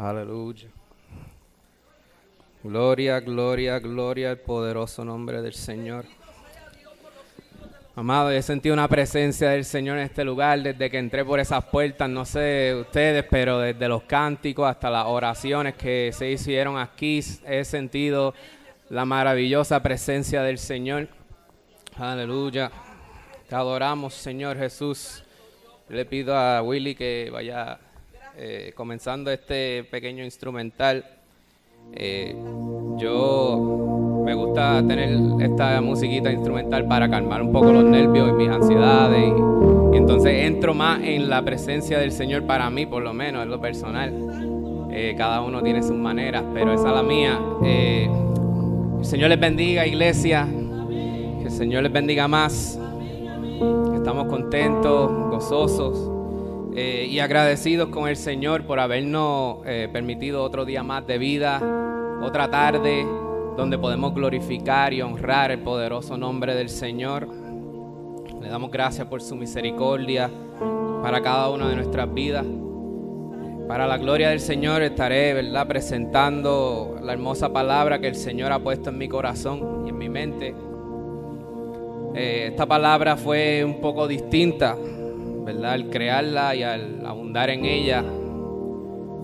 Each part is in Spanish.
Aleluya. Gloria, gloria, gloria al poderoso nombre del Señor. Amado, he sentido una presencia del Señor en este lugar desde que entré por esas puertas, no sé ustedes, pero desde los cánticos hasta las oraciones que se hicieron aquí, he sentido la maravillosa presencia del Señor. Aleluya. Te adoramos, Señor Jesús. Le pido a Willy que vaya eh, comenzando este pequeño instrumental. Eh, yo me gusta tener esta musiquita instrumental para calmar un poco los nervios y mis ansiedades. Y, entonces entro más en la presencia del Señor para mí, por lo menos, en lo personal. Eh, cada uno tiene sus maneras, pero esa es la mía. el Señor les bendiga, iglesia. Que el Señor les bendiga más. Estamos contentos, gozosos eh, y agradecidos con el Señor por habernos eh, permitido otro día más de vida, otra tarde donde podemos glorificar y honrar el poderoso nombre del Señor. Le damos gracias por su misericordia para cada una de nuestras vidas. Para la gloria del Señor estaré ¿verdad? presentando la hermosa palabra que el Señor ha puesto en mi corazón y en mi mente. Eh, esta palabra fue un poco distinta, ¿verdad? Al crearla y al abundar en ella.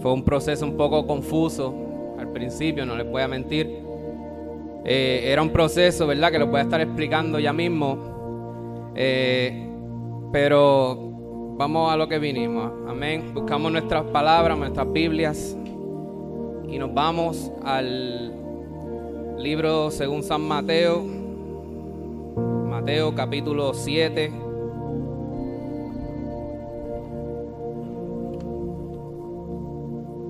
Fue un proceso un poco confuso al principio, no les voy a mentir. Eh, era un proceso, ¿verdad? Que lo voy a estar explicando ya mismo. Eh, pero vamos a lo que vinimos. Amén. Buscamos nuestras palabras, nuestras Biblias. Y nos vamos al libro según San Mateo Mateo capítulo 7.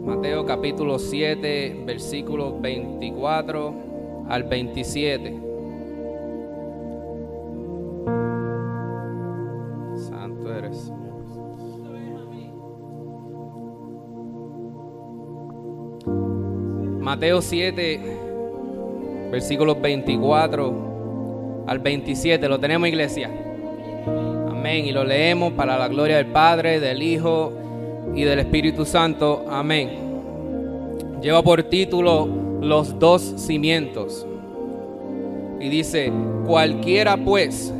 Mateo capítulo 7, versículos 24 al 27. Santo eres. Mateo 7, versículos 24 al 27. ¿Lo tenemos, iglesia? Amén. Y lo leemos para la gloria del Padre, del Hijo y del Espíritu Santo. Amén. Lleva por título Los dos cimientos. Y dice, cualquiera pues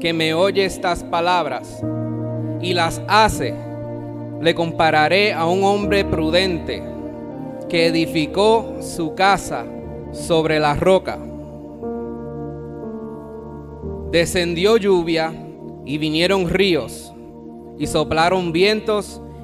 que me oye estas palabras y las hace, le compararé a un hombre prudente que edificó su casa sobre la roca descendió lluvia y vinieron ríos y soplaron vientos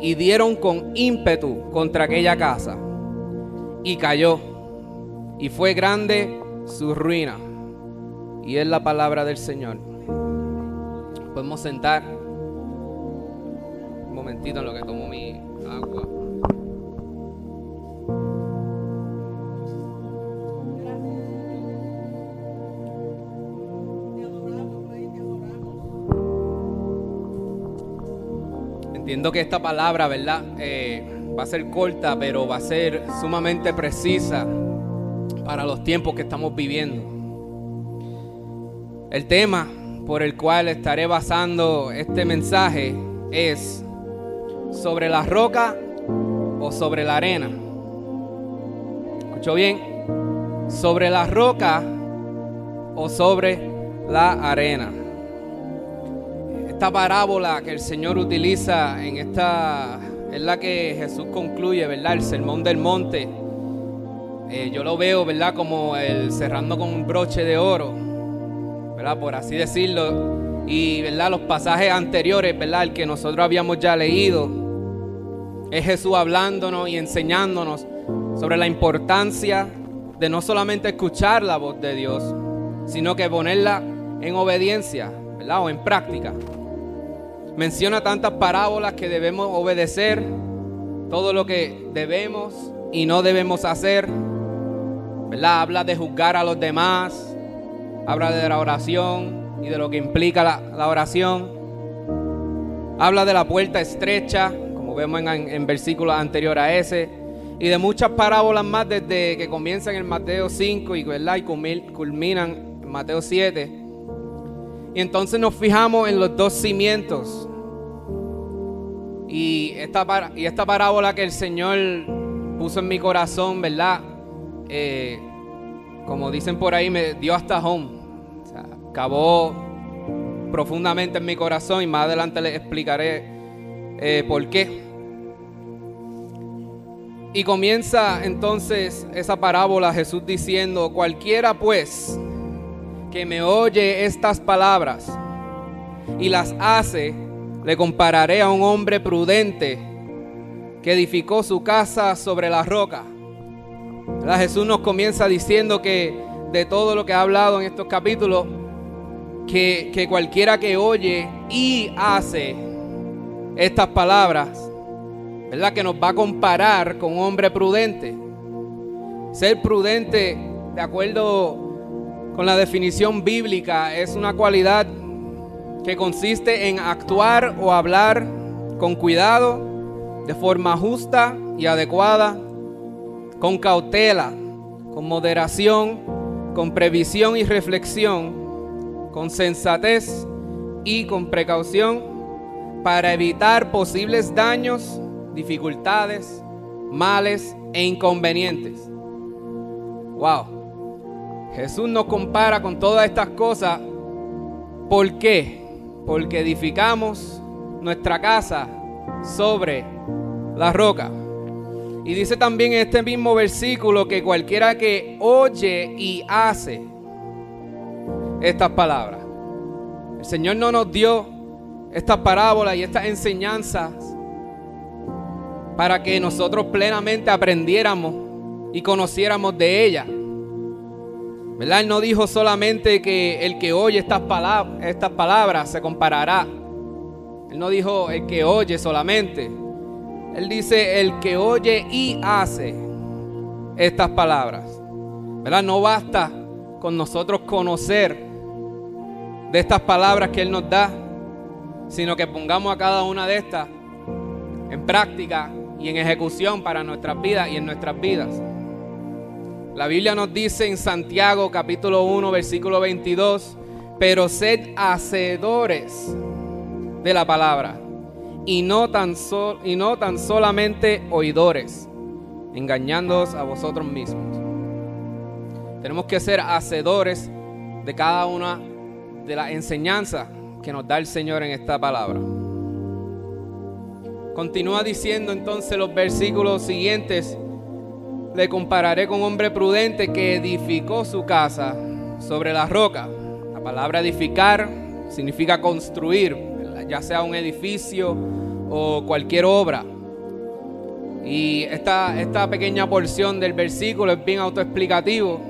y dieron con ímpetu contra aquella casa y cayó y fue grande su ruina. Y es la palabra del Señor. Podemos sentar un momentito en lo que tomo mi agua. Entiendo que esta palabra, ¿verdad? Eh, va a ser corta, pero va a ser sumamente precisa para los tiempos que estamos viviendo. El tema por el cual estaré basando este mensaje es sobre la roca o sobre la arena. ¿Escuchó bien? Sobre la roca o sobre la arena esta parábola que el Señor utiliza en esta, es la que Jesús concluye, ¿verdad? El sermón del monte. Eh, yo lo veo, ¿verdad? Como el cerrando con un broche de oro, ¿verdad? Por así decirlo. Y, ¿verdad? Los pasajes anteriores, ¿verdad? El que nosotros habíamos ya leído. Es Jesús hablándonos y enseñándonos sobre la importancia de no solamente escuchar la voz de Dios, sino que ponerla en obediencia, ¿verdad? O en práctica menciona tantas parábolas que debemos obedecer, todo lo que debemos y no debemos hacer. Habla de juzgar a los demás, habla de la oración y de lo que implica la, oración. Habla de la puerta estrecha, como vemos en, en versículos anteriores a ese, y de muchas parábolas más desde que comienzan en Mateo 5 y, y culminan en Mateo 7. Y entonces nos fijamos en los dos cimientos. Y esta, y esta parábola que el Señor puso en mi corazón, ¿verdad? Eh, como dicen por ahí, me dio hasta home. O sea, acabó profundamente en mi corazón y más adelante les explicaré eh, por qué. Y comienza entonces esa parábola Jesús diciendo, cualquiera pues que me oye estas palabras y las hace, le compararé a un hombre prudente que edificó su casa sobre la roca. Jesús nos comienza diciendo que de todo lo que ha hablado en estos capítulos, que, que cualquiera que oye y hace estas palabras, ¿verdad? Que nos va a comparar con un hombre prudente. Ser prudente, de acuerdo con la definición bíblica, es una cualidad que consiste en actuar o hablar con cuidado, de forma justa y adecuada, con cautela, con moderación, con previsión y reflexión, con sensatez y con precaución para evitar posibles daños dificultades, males e inconvenientes. Wow. Jesús nos compara con todas estas cosas. ¿Por qué? Porque edificamos nuestra casa sobre la roca. Y dice también en este mismo versículo que cualquiera que oye y hace estas palabras. El Señor no nos dio estas parábolas y estas enseñanzas para que nosotros plenamente aprendiéramos y conociéramos de ella. ¿Verdad? Él no dijo solamente que el que oye estas, palabras, estas palabras se comparará. Él no dijo el que oye solamente. Él dice el que oye y hace estas palabras. ¿Verdad? No basta con nosotros conocer de estas palabras que Él nos da, sino que pongamos a cada una de estas en práctica y en ejecución para nuestras vidas y en nuestras vidas. La Biblia nos dice en Santiago capítulo 1 versículo 22, pero sed hacedores de la palabra y no tan, y no tan solamente oidores, engañándoos a vosotros mismos. Tenemos que ser hacedores de cada una de las enseñanzas que nos da el Señor en esta palabra. Continúa diciendo entonces los versículos siguientes, le compararé con hombre prudente que edificó su casa sobre la roca. La palabra edificar significa construir, ya sea un edificio o cualquier obra. Y esta, esta pequeña porción del versículo es bien autoexplicativo.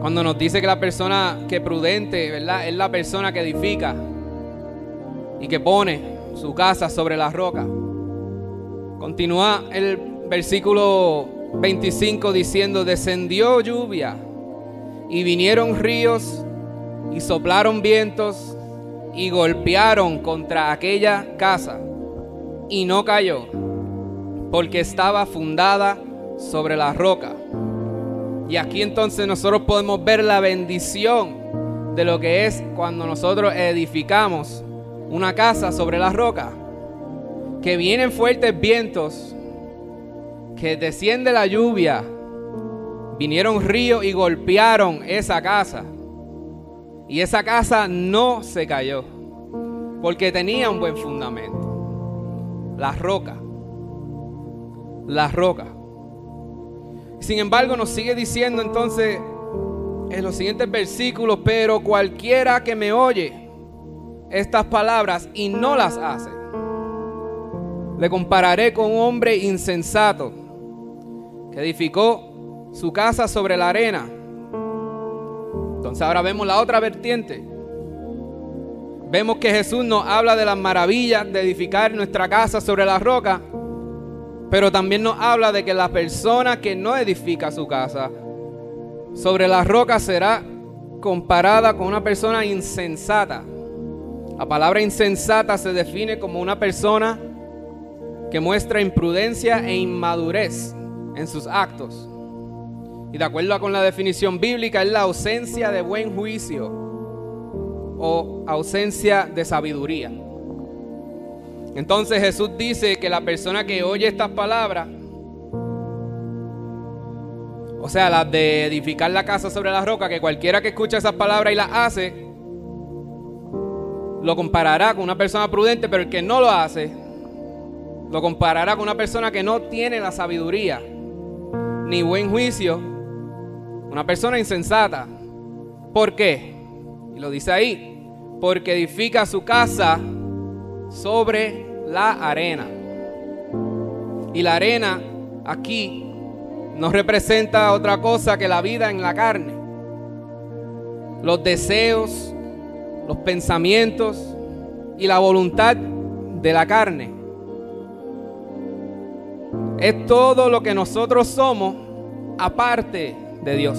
Cuando nos dice que la persona que prudente, ¿verdad? Es la persona que edifica y que pone su casa sobre la roca. Continúa el versículo 25 diciendo, descendió lluvia y vinieron ríos y soplaron vientos y golpearon contra aquella casa y no cayó porque estaba fundada sobre la roca. Y aquí entonces nosotros podemos ver la bendición de lo que es cuando nosotros edificamos una casa sobre la roca, que vienen fuertes vientos, que desciende la lluvia, vinieron ríos y golpearon esa casa. Y esa casa no se cayó, porque tenía un buen fundamento. La roca. La roca. Sin embargo, nos sigue diciendo entonces en los siguientes versículos, pero cualquiera que me oye, estas palabras y no las hace, le compararé con un hombre insensato edificó su casa sobre la arena. Entonces ahora vemos la otra vertiente. Vemos que Jesús nos habla de las maravillas de edificar nuestra casa sobre la roca, pero también nos habla de que la persona que no edifica su casa sobre la roca será comparada con una persona insensata. La palabra insensata se define como una persona que muestra imprudencia e inmadurez en sus actos. Y de acuerdo con la definición bíblica es la ausencia de buen juicio o ausencia de sabiduría. Entonces Jesús dice que la persona que oye estas palabras, o sea, las de edificar la casa sobre la roca, que cualquiera que escucha esas palabras y las hace, lo comparará con una persona prudente, pero el que no lo hace, lo comparará con una persona que no tiene la sabiduría ni buen juicio, una persona insensata. ¿Por qué? Y lo dice ahí, porque edifica su casa sobre la arena. Y la arena aquí no representa otra cosa que la vida en la carne. Los deseos, los pensamientos y la voluntad de la carne. Es todo lo que nosotros somos aparte de Dios.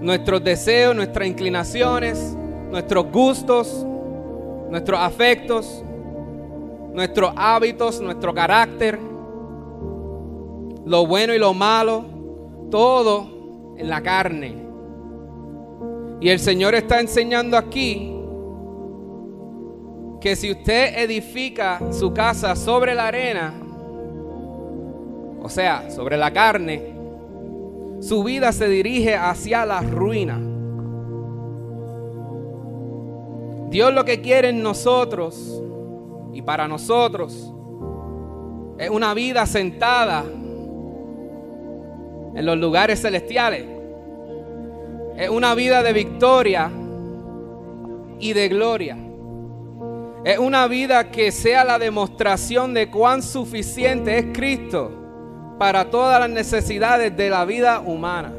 Nuestros deseos, nuestras inclinaciones, nuestros gustos, nuestros afectos, nuestros hábitos, nuestro carácter, lo bueno y lo malo, todo en la carne. Y el Señor está enseñando aquí que si usted edifica su casa sobre la arena, o sea, sobre la carne, su vida se dirige hacia la ruina. Dios lo que quiere en nosotros y para nosotros es una vida sentada en los lugares celestiales. Es una vida de victoria y de gloria. Es una vida que sea la demostración de cuán suficiente es Cristo para todas las necesidades de la vida humana.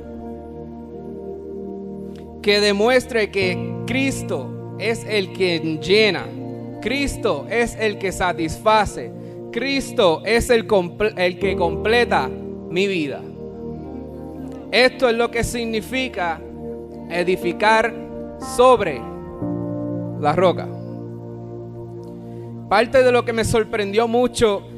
Que demuestre que Cristo es el que llena. Cristo es el que satisface. Cristo es el, que completa mi vida. Esto es lo que significa edificar sobre la roca. Parte de lo que me sorprendió mucho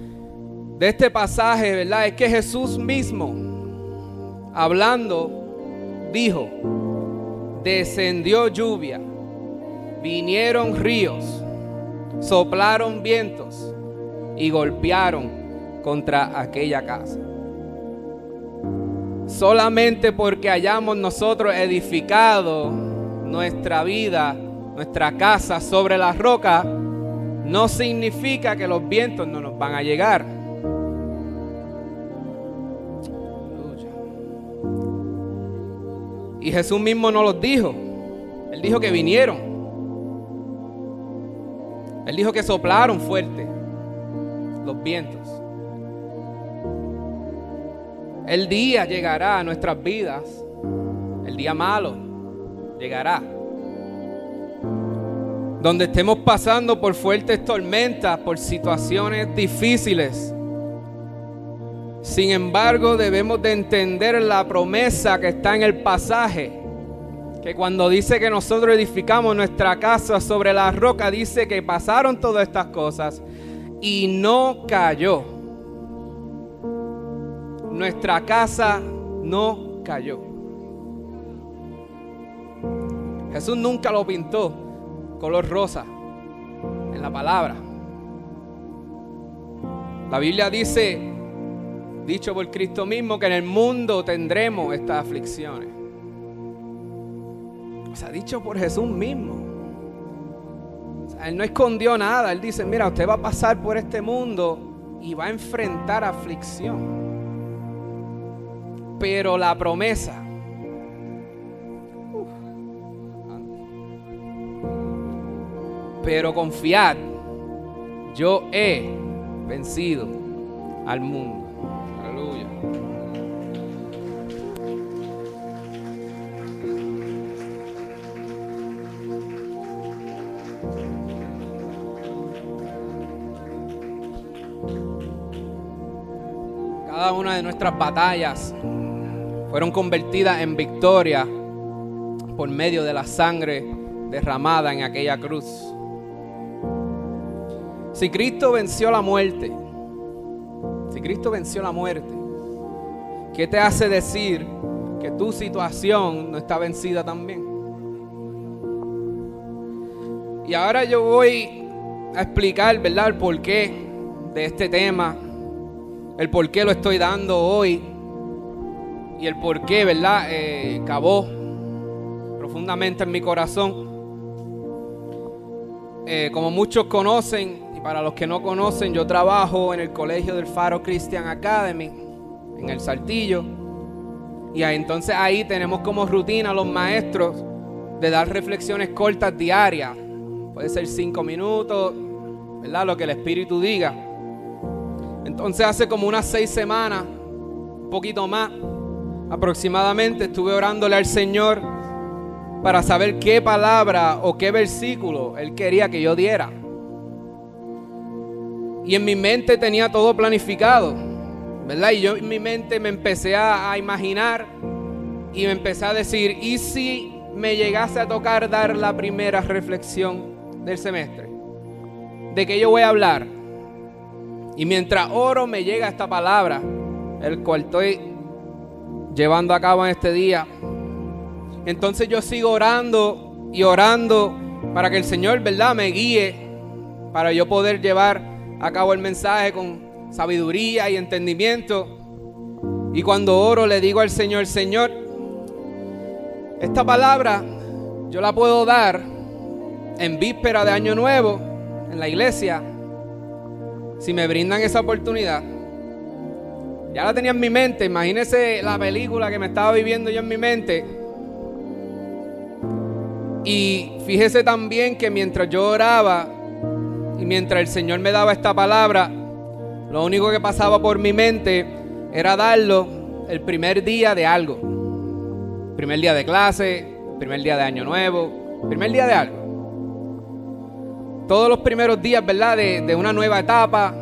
de este pasaje, ¿verdad? Es que Jesús mismo, hablando, dijo, descendió lluvia vinieron ríos, soplaron vientos y golpearon contra aquella casa. Solamente porque hayamos nosotros edificado nuestra vida, nuestra casa sobre la roca, no significa que los vientos no nos van a llegar. Y Jesús mismo nos los dijo. Él dijo que vinieron. Él dijo que soplaron fuerte los vientos. El día llegará a nuestras vidas, el día malo llegará, donde estemos pasando por fuertes tormentas, por situaciones difíciles. Sin embargo, debemos de entender la promesa que está en el pasaje que cuando dice que nosotros edificamos nuestra casa sobre la roca, dice que pasaron todas estas cosas y no cayó. Nuestra casa no cayó. Jesús nunca lo pintó color rosa en la palabra. La Biblia dice, dicho por Cristo mismo, que en el mundo tendremos estas aflicciones. Se ha dicho por Jesús mismo. él no escondió nada. Él dice, mira, usted va a pasar por este mundo y va a enfrentar aflicción. Pero la promesa. pero confiad, yo he vencido al mundo. Nuestras batallas fueron convertidas en victoria por medio de la sangre derramada en aquella cruz. Si Cristo venció la muerte, si Cristo venció la muerte, ¿qué te hace decir que tu situación no está vencida también? Y ahora yo voy a explicar, ¿verdad?, el porqué de este tema, el por qué lo estoy dando hoy y el por qué, ¿verdad?, eh, profundamente en mi corazón. Eh, como muchos conocen, y para los que no conocen, yo trabajo en el colegio del Faro Christian Academy, en el Saltillo. Y entonces ahí tenemos como rutina los maestros de dar reflexiones cortas diarias Puede ser cinco minutos, ¿verdad? Lo que el Espíritu diga. Entonces hace como unas seis semanas, un poquito más aproximadamente, estuve orándole al Señor para saber qué palabra o qué versículo Él quería que yo diera. Y en mi mente tenía todo planificado, ¿verdad? Y yo en mi mente me empecé a, a imaginar y me empecé a decir, ¿y si me llegase a tocar dar la primera reflexión del semestre. ¿De qué yo voy a hablar? Y mientras oro me llega esta palabra, el cual estoy llevando a cabo en este día. Entonces yo sigo orando y orando para que el Señor, ¿verdad?, me guíe para yo poder llevar a cabo el mensaje con sabiduría y entendimiento. Y cuando oro le digo al Señor, Señor, esta palabra yo la puedo dar en víspera de Año Nuevo en la iglesia, si me brindan esa oportunidad, ya la tenía en mi mente, imagínese la película que me estaba viviendo yo en mi mente. Y fíjese también que mientras yo oraba y mientras el Señor me daba esta palabra, lo único que pasaba por mi mente era darlo el primer día de algo. Primer día de clase, primer día de año nuevo, primer día de algo todos los primeros días, ¿verdad? De, una nueva etapa,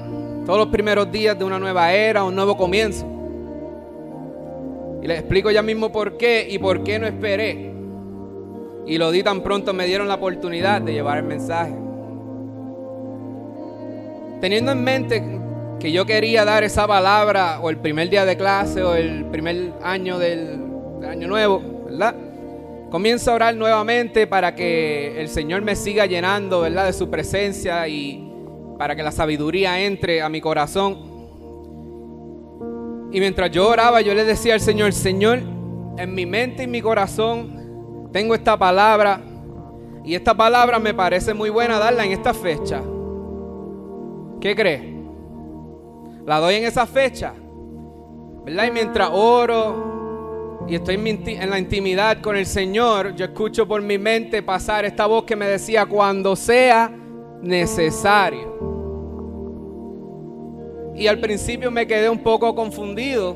todos los primeros días de una nueva era, un nuevo comienzo. Y les explico ya mismo por qué y por qué no esperé. Y lo di tan pronto me dieron la oportunidad de llevar el mensaje. Teniendo en mente que yo quería dar esa palabra o el primer día de clase o el primer año del, del año nuevo, ¿verdad? Comienzo a orar nuevamente para que el Señor me siga llenando, ¿verdad? De su presencia y para que la sabiduría entre a mi corazón. Y mientras yo oraba, yo le decía al Señor, Señor, en mi mente y mi corazón tengo esta palabra y esta palabra me parece muy buena darla en esta fecha. ¿Qué crees? La doy en esa fecha. ¿Verdad? Y mientras oro, y estoy en la intimidad con el Señor, yo escucho por mi mente pasar esta voz que me decía, cuando sea necesario. Y al principio me quedé un poco confundido.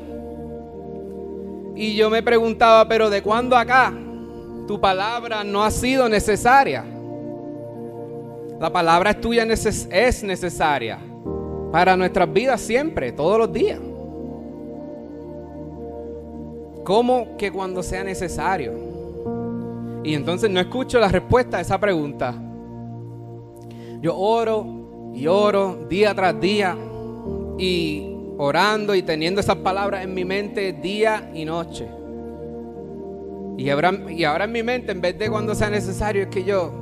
Y yo me preguntaba, pero ¿de cuándo acá tu palabra no ha sido necesaria? La palabra es tuya es necesaria para nuestras vidas siempre, todos los días. ¿Cómo que cuando sea necesario? Y entonces no escucho la respuesta a esa pregunta. Yo oro y oro día tras día y orando y teniendo esas palabras en mi mente día y noche. Y ahora, y ahora en mi mente, en vez de cuando sea necesario, es que yo,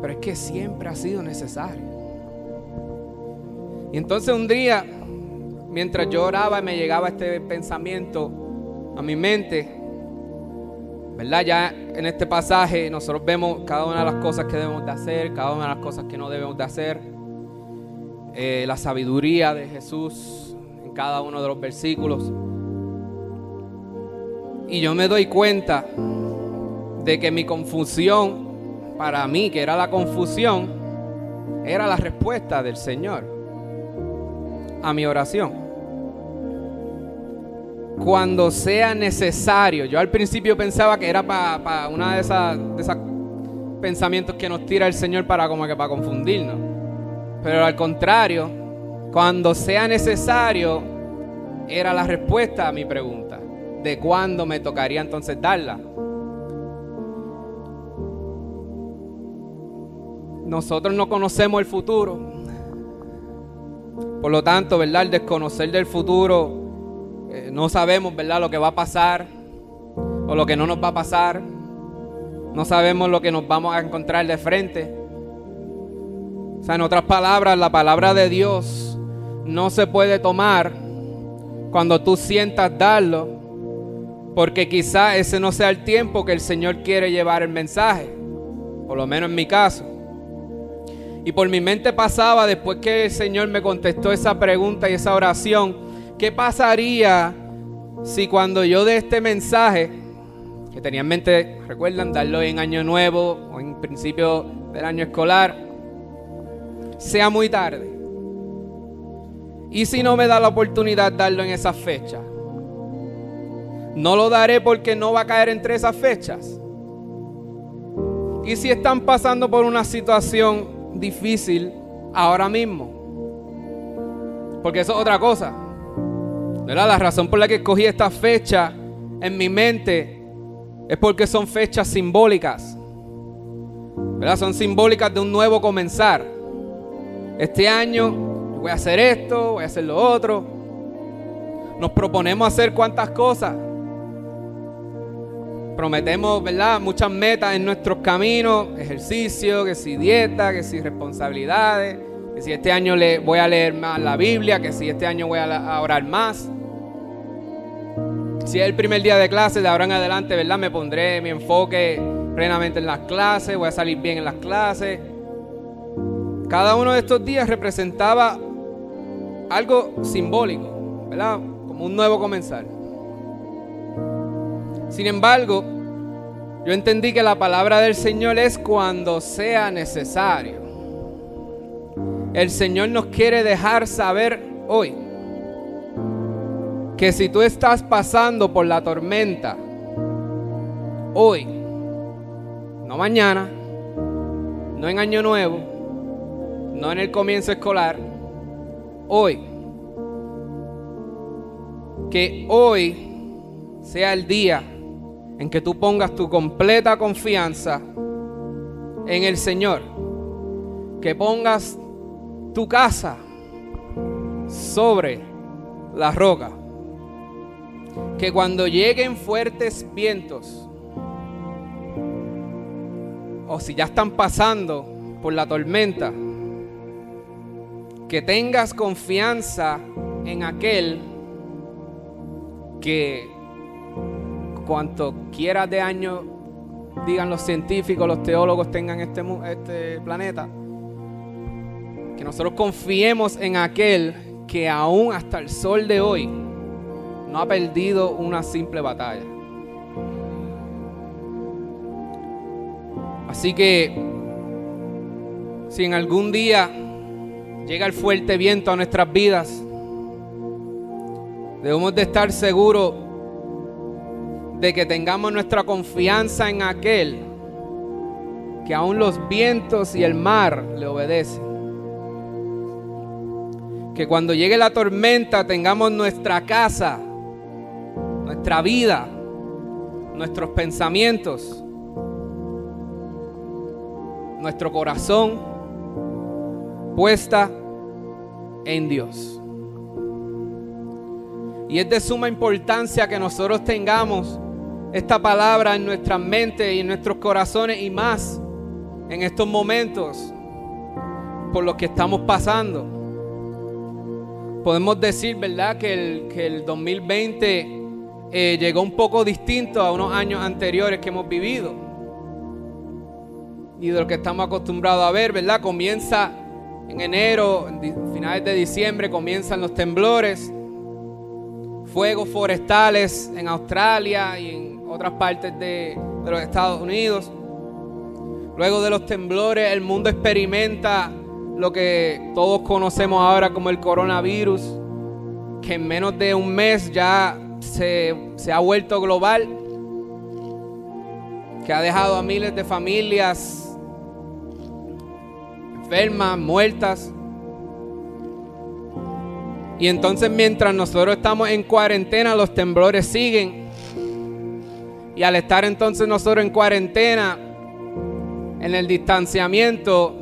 pero es que siempre ha sido necesario. Y entonces un día, mientras yo oraba, me llegaba este pensamiento a mi mente, ¿verdad? Ya en este pasaje nosotros vemos cada una de las cosas que debemos de hacer, cada una de las cosas que no debemos de hacer, eh, la sabiduría de Jesús en cada uno de los versículos. Y yo me doy cuenta de que mi confusión, para mí, que era la confusión, era la respuesta del Señor a mi oración cuando sea necesario. Yo al principio pensaba que era para una de esas, pensamientos que nos tira el Señor para como que para confundirnos. Pero al contrario, cuando sea necesario, era la respuesta a mi pregunta. de cuándo me tocaría entonces darla. Nosotros no conocemos el futuro. Por lo tanto, ¿verdad? El desconocer del futuro, eh, no sabemos, ¿verdad? Lo que va a pasar o lo que no nos va a pasar. No sabemos lo que nos vamos a encontrar de frente. O sea, en otras palabras, la palabra de Dios no se puede tomar cuando tú sientas darlo, porque quizá ese no sea el tiempo que el Señor quiere llevar el mensaje, por lo menos en mi caso. Y por mi mente pasaba, después que el Señor me contestó esa pregunta y esa oración, ¿qué pasaría si cuando yo de este mensaje, que tenía en mente, recuerdan, darlo en año nuevo o en principio del año escolar, sea muy tarde? ¿Y si no me da la oportunidad de darlo en esa fecha? No lo daré porque no va a caer entre esas fechas. ¿Y si están pasando por una situación difícil ahora mismo. Porque eso es otra cosa. ¿Verdad? La razón por la que escogí esta fecha en mi mente es porque son fechas simbólicas. ¿verdad? Son simbólicas de un nuevo comenzar. Este año voy a hacer esto, voy a hacer lo otro. Nos proponemos hacer cuantas cosas prometemos, ¿verdad? Muchas metas en nuestros caminos, ejercicio, que si dieta, que si responsabilidades, que si este año le voy a leer más la Biblia, que si este año voy a, orar más. Si es el primer día de clase, de ahora en adelante, ¿verdad? Me pondré mi enfoque plenamente en las clases, voy a salir bien en las clases. Cada uno de estos días representaba algo simbólico, ¿verdad? Como un nuevo comenzar. Sin embargo, yo entendí que la palabra del Señor es cuando sea necesario. El Señor nos quiere dejar saber hoy que si tú estás pasando por la tormenta, hoy, no mañana, no en año nuevo, no en el comienzo escolar, hoy, que hoy sea el día en que tú pongas tu completa confianza en el Señor. Que pongas tu casa sobre la roca. Que cuando lleguen fuertes vientos, o si ya están pasando por la tormenta, que tengas confianza en aquel que cuanto quiera de años digan los científicos, los teólogos tengan este, este planeta, que nosotros confiemos en aquel que aún hasta el sol de hoy no ha perdido una simple batalla. Así que si en algún día llega el fuerte viento a nuestras vidas, debemos de estar seguros de que tengamos nuestra confianza en aquel que aún los vientos y el mar le obedecen. Que cuando llegue la tormenta tengamos nuestra casa, nuestra vida, nuestros pensamientos, nuestro corazón puesta en Dios. Y es de suma importancia que nosotros tengamos esta palabra en nuestras mentes y en nuestros corazones y más en estos momentos por los que estamos pasando. Podemos decir, ¿verdad?, que el, que el 2020 eh, llegó un poco distinto a unos años anteriores que hemos vivido. Y de lo que estamos acostumbrados a ver, ¿verdad? Comienza en enero, en finales de diciembre, comienzan los temblores, fuegos forestales en Australia y en otras partes de, los Estados Unidos. Luego de los temblores, el mundo experimenta lo que todos conocemos ahora como el coronavirus, que en menos de un mes ya se, se, ha vuelto global, que ha dejado a miles de familias enfermas, muertas. Y entonces mientras nosotros estamos en cuarentena, los temblores siguen Y al estar entonces nosotros en cuarentena, en el distanciamiento,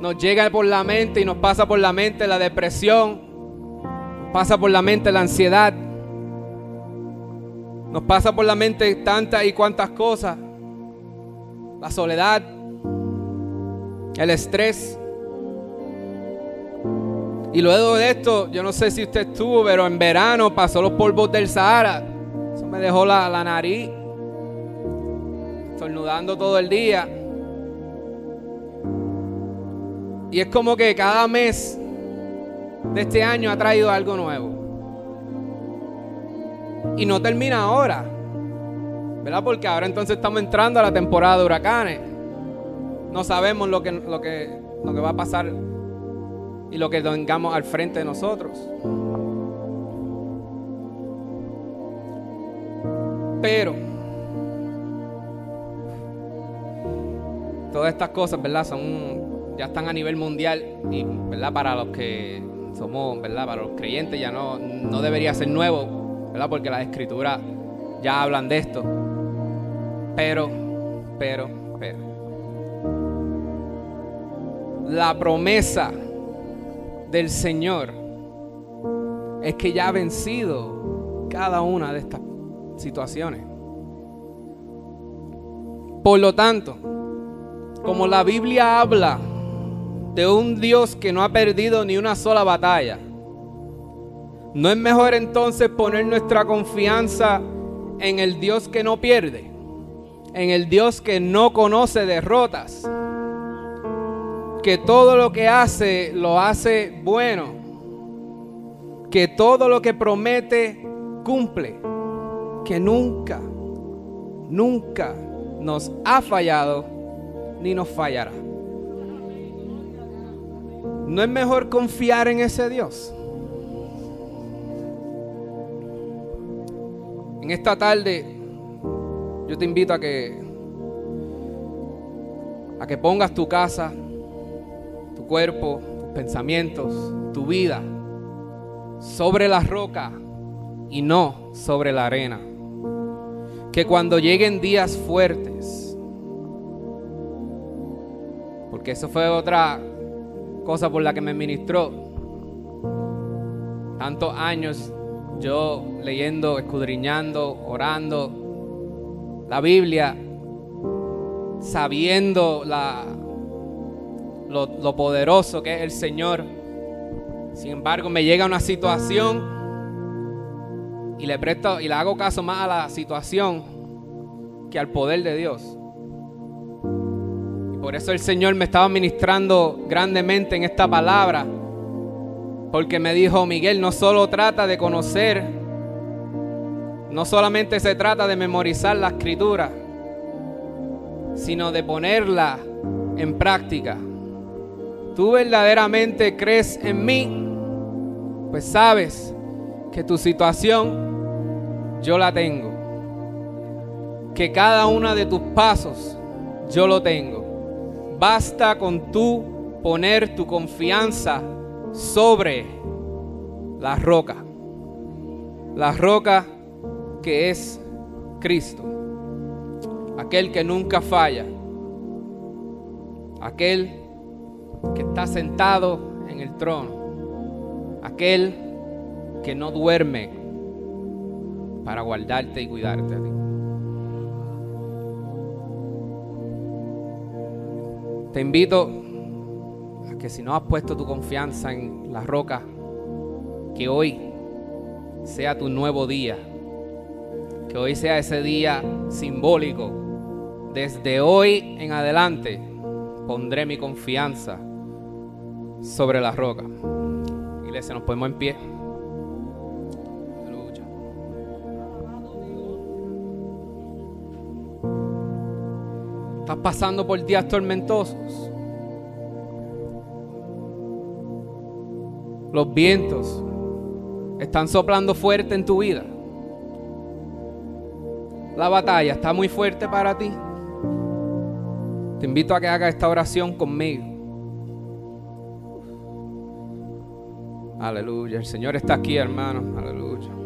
nos llega por la mente y nos pasa por la mente la depresión, pasa por la mente la ansiedad, nos pasa por la mente tantas y cuantas cosas, la soledad, el estrés. Y luego de esto, yo no sé si usted estuvo, pero en verano pasó los polvos del Sahara. Eso me dejó la, la nariz, estornudando todo el día. Y es como que cada mes de este año ha traído algo nuevo. Y no termina ahora. ¿Verdad? Porque ahora entonces estamos entrando a la temporada de huracanes. No sabemos lo que, lo que, lo que va a pasar y lo que tengamos al frente de nosotros. Pero todas estas cosas, ¿verdad? Son ya están a nivel mundial y, ¿verdad? Para los que somos, ¿verdad? Para los creyentes ya no, no debería ser nuevo, ¿verdad? Porque las escrituras ya hablan de esto. Pero, pero, pero. La promesa del Señor es que ya ha vencido cada una de estas situaciones. Por lo tanto, como la Biblia habla de un Dios que no ha perdido ni una sola batalla. ¿No es mejor entonces poner nuestra confianza en el Dios que no pierde? En el Dios que no conoce derrotas. Que todo lo que hace lo hace bueno. Que todo lo que promete cumple. Que nunca, nunca nos ha fallado ni nos fallará. ¿No es mejor confiar en ese Dios? En esta tarde yo te invito a que a que pongas tu casa, tu cuerpo, tus pensamientos, tu vida sobre la roca y no sobre la arena. Que cuando lleguen días fuertes, porque eso fue otra cosa por la que me ministró. Tantos años yo leyendo, escudriñando, orando la Biblia, sabiendo la, lo, poderoso que es el Señor. Sin embargo, me llega una situación y le presto y le hago caso más a la situación que al poder de Dios. Por eso el Señor me estaba ministrando grandemente en esta palabra. Porque me dijo, Miguel, no solo trata de conocer, no solamente se trata de memorizar la escritura, sino de ponerla en práctica. ¿Tú verdaderamente crees en mí? Pues sabes que tu situación yo la tengo. Que cada uno de tus pasos yo lo tengo. Basta con tú poner tu confianza sobre la roca. La roca que es Cristo. Aquel que nunca falla. Aquel que está sentado en el trono. Aquel que no duerme para guardarte y cuidarte a ti. Te invito a que si no has puesto tu confianza en la roca, que hoy sea tu nuevo día. Que hoy sea ese día simbólico. Desde hoy en adelante pondré mi confianza sobre la roca. Iglesia, nos ponemos en pie. Pasando por días tormentosos. Los vientos están soplando fuerte en tu vida. La batalla está muy fuerte para ti. Te invito a que hagas esta oración conmigo. Aleluya. El Señor está aquí, hermano. Aleluya.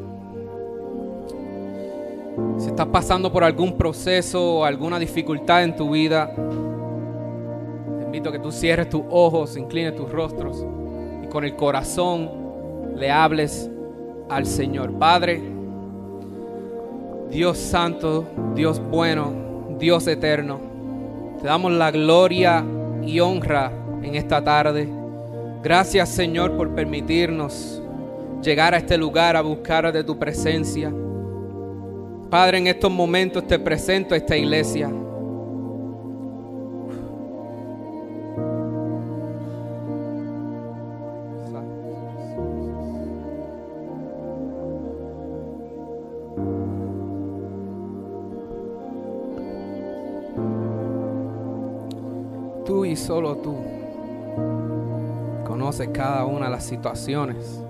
Si estás pasando por algún proceso o alguna dificultad en tu vida, te invito a que tú cierres tus ojos, inclines tus rostros y con el corazón le hables al Señor. Padre, Dios santo, Dios bueno, Dios eterno, te damos la gloria y honra en esta tarde. Gracias Señor por permitirnos llegar a este lugar a buscar de tu presencia. Padre, en estos momentos te presento a esta iglesia. Tú y solo tú conoces cada una de las situaciones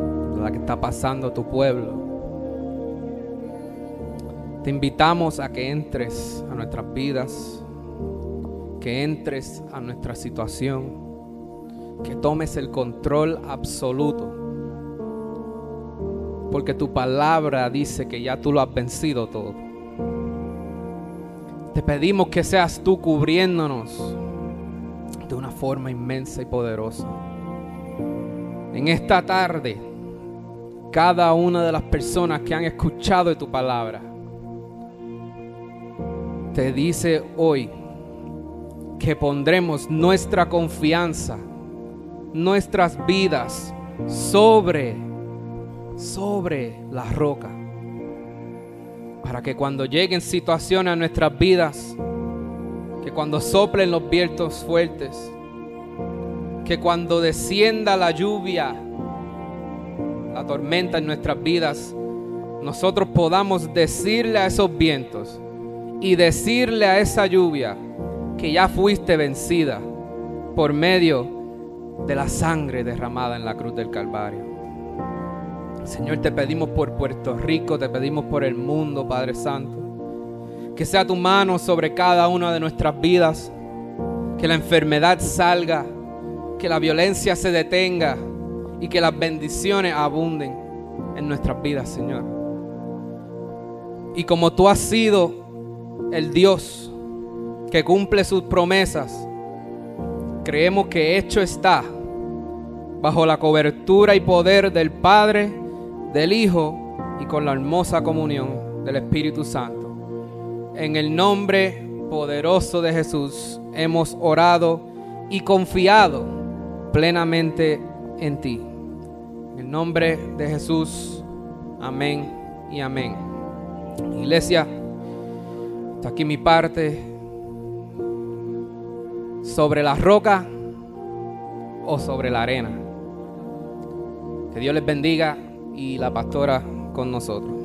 en las que está pasando tu pueblo. Te invitamos a que entres a nuestras vidas, que entres a nuestra situación, que tomes el control absoluto. Porque tu palabra dice que ya tú lo has vencido todo. Te pedimos que seas tú cubriéndonos de una forma inmensa y poderosa. En esta tarde, cada una de las personas que han escuchado de tu palabra, te dice hoy que pondremos nuestra confianza, nuestras vidas sobre, sobre la roca. Para que cuando lleguen situaciones a nuestras vidas, que cuando soplen los vientos fuertes, que cuando descienda la lluvia, la tormenta en nuestras vidas, nosotros podamos decirle a esos vientos, y decirle a esa lluvia que ya fuiste vencida por medio de la sangre derramada en la cruz del Calvario. Señor, te pedimos por Puerto Rico, te pedimos por el mundo, Padre Santo. Que sea tu mano sobre cada una de nuestras vidas. Que la enfermedad salga, que la violencia se detenga y que las bendiciones abunden en nuestras vidas, Señor. Y como tú has sido el Dios que cumple sus promesas, creemos que hecho está bajo la cobertura y poder del Padre, del Hijo y con la hermosa comunión del Espíritu Santo. En el nombre poderoso de Jesús hemos orado y confiado plenamente en ti. En el nombre de Jesús, amén y amén. Iglesia, aquí mi parte. Sobre la roca o sobre la arena. Que Dios les bendiga y la pastora con nosotros.